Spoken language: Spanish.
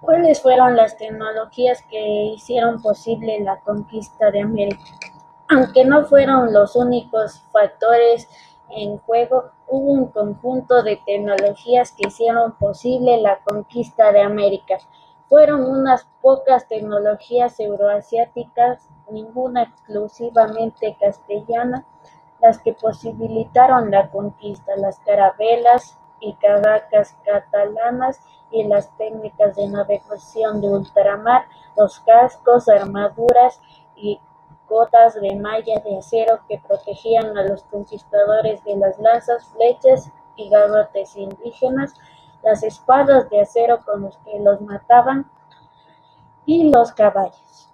¿Cuáles fueron las tecnologías que hicieron posible la conquista de América? Aunque no fueron los únicos factores en juego, hubo un conjunto de tecnologías que hicieron posible la conquista de América. Fueron unas pocas tecnologías euroasiáticas, ninguna exclusivamente castellana, las que posibilitaron la conquista, las carabelas y caracas catalanas y las técnicas de navegación de ultramar, los cascos, armaduras y cotas de malla de acero que protegían a los conquistadores de las lanzas, flechas y garrotes indígenas, las espadas de acero con los que los mataban y los caballos.